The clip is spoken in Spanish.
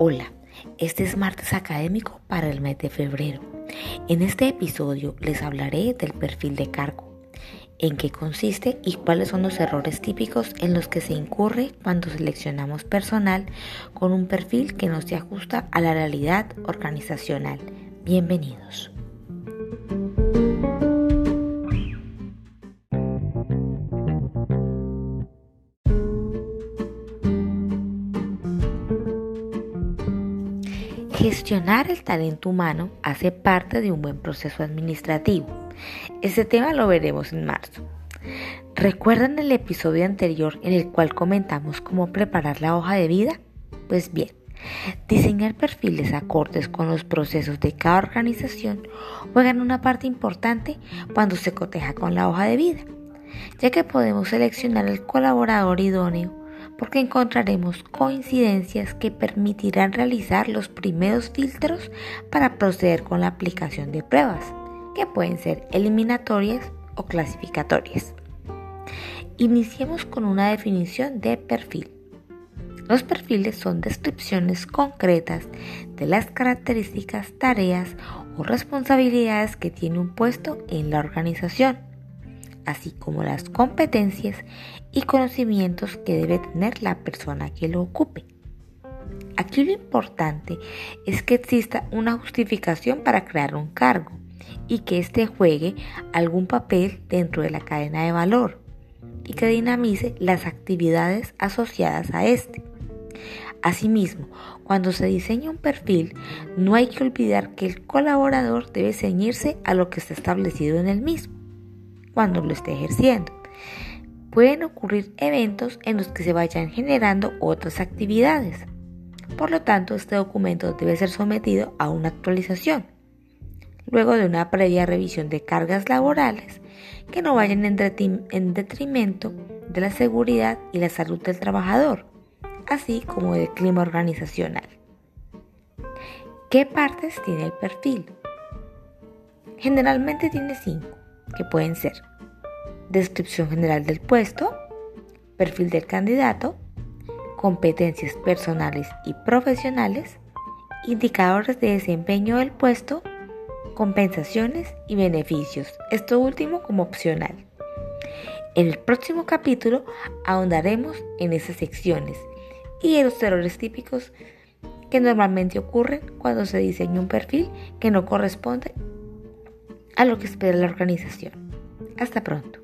Hola, este es martes académico para el mes de febrero. En este episodio les hablaré del perfil de cargo, en qué consiste y cuáles son los errores típicos en los que se incurre cuando seleccionamos personal con un perfil que no se ajusta a la realidad organizacional. Bienvenidos. Gestionar el talento humano hace parte de un buen proceso administrativo. Este tema lo veremos en marzo. ¿Recuerdan el episodio anterior en el cual comentamos cómo preparar la hoja de vida? Pues bien, diseñar perfiles acordes con los procesos de cada organización juegan una parte importante cuando se coteja con la hoja de vida, ya que podemos seleccionar el colaborador idóneo porque encontraremos coincidencias que permitirán realizar los primeros filtros para proceder con la aplicación de pruebas, que pueden ser eliminatorias o clasificatorias. Iniciemos con una definición de perfil. Los perfiles son descripciones concretas de las características, tareas o responsabilidades que tiene un puesto en la organización así como las competencias y conocimientos que debe tener la persona que lo ocupe. Aquí lo importante es que exista una justificación para crear un cargo y que éste juegue algún papel dentro de la cadena de valor y que dinamice las actividades asociadas a este. Asimismo, cuando se diseña un perfil, no hay que olvidar que el colaborador debe ceñirse a lo que está establecido en el mismo cuando lo esté ejerciendo. Pueden ocurrir eventos en los que se vayan generando otras actividades. Por lo tanto, este documento debe ser sometido a una actualización, luego de una previa revisión de cargas laborales que no vayan en detrimento de la seguridad y la salud del trabajador, así como del clima organizacional. ¿Qué partes tiene el perfil? Generalmente tiene cinco que pueden ser descripción general del puesto, perfil del candidato, competencias personales y profesionales, indicadores de desempeño del puesto, compensaciones y beneficios, esto último como opcional. En el próximo capítulo ahondaremos en esas secciones y en los errores típicos que normalmente ocurren cuando se diseña un perfil que no corresponde a lo que espera la organización. Hasta pronto.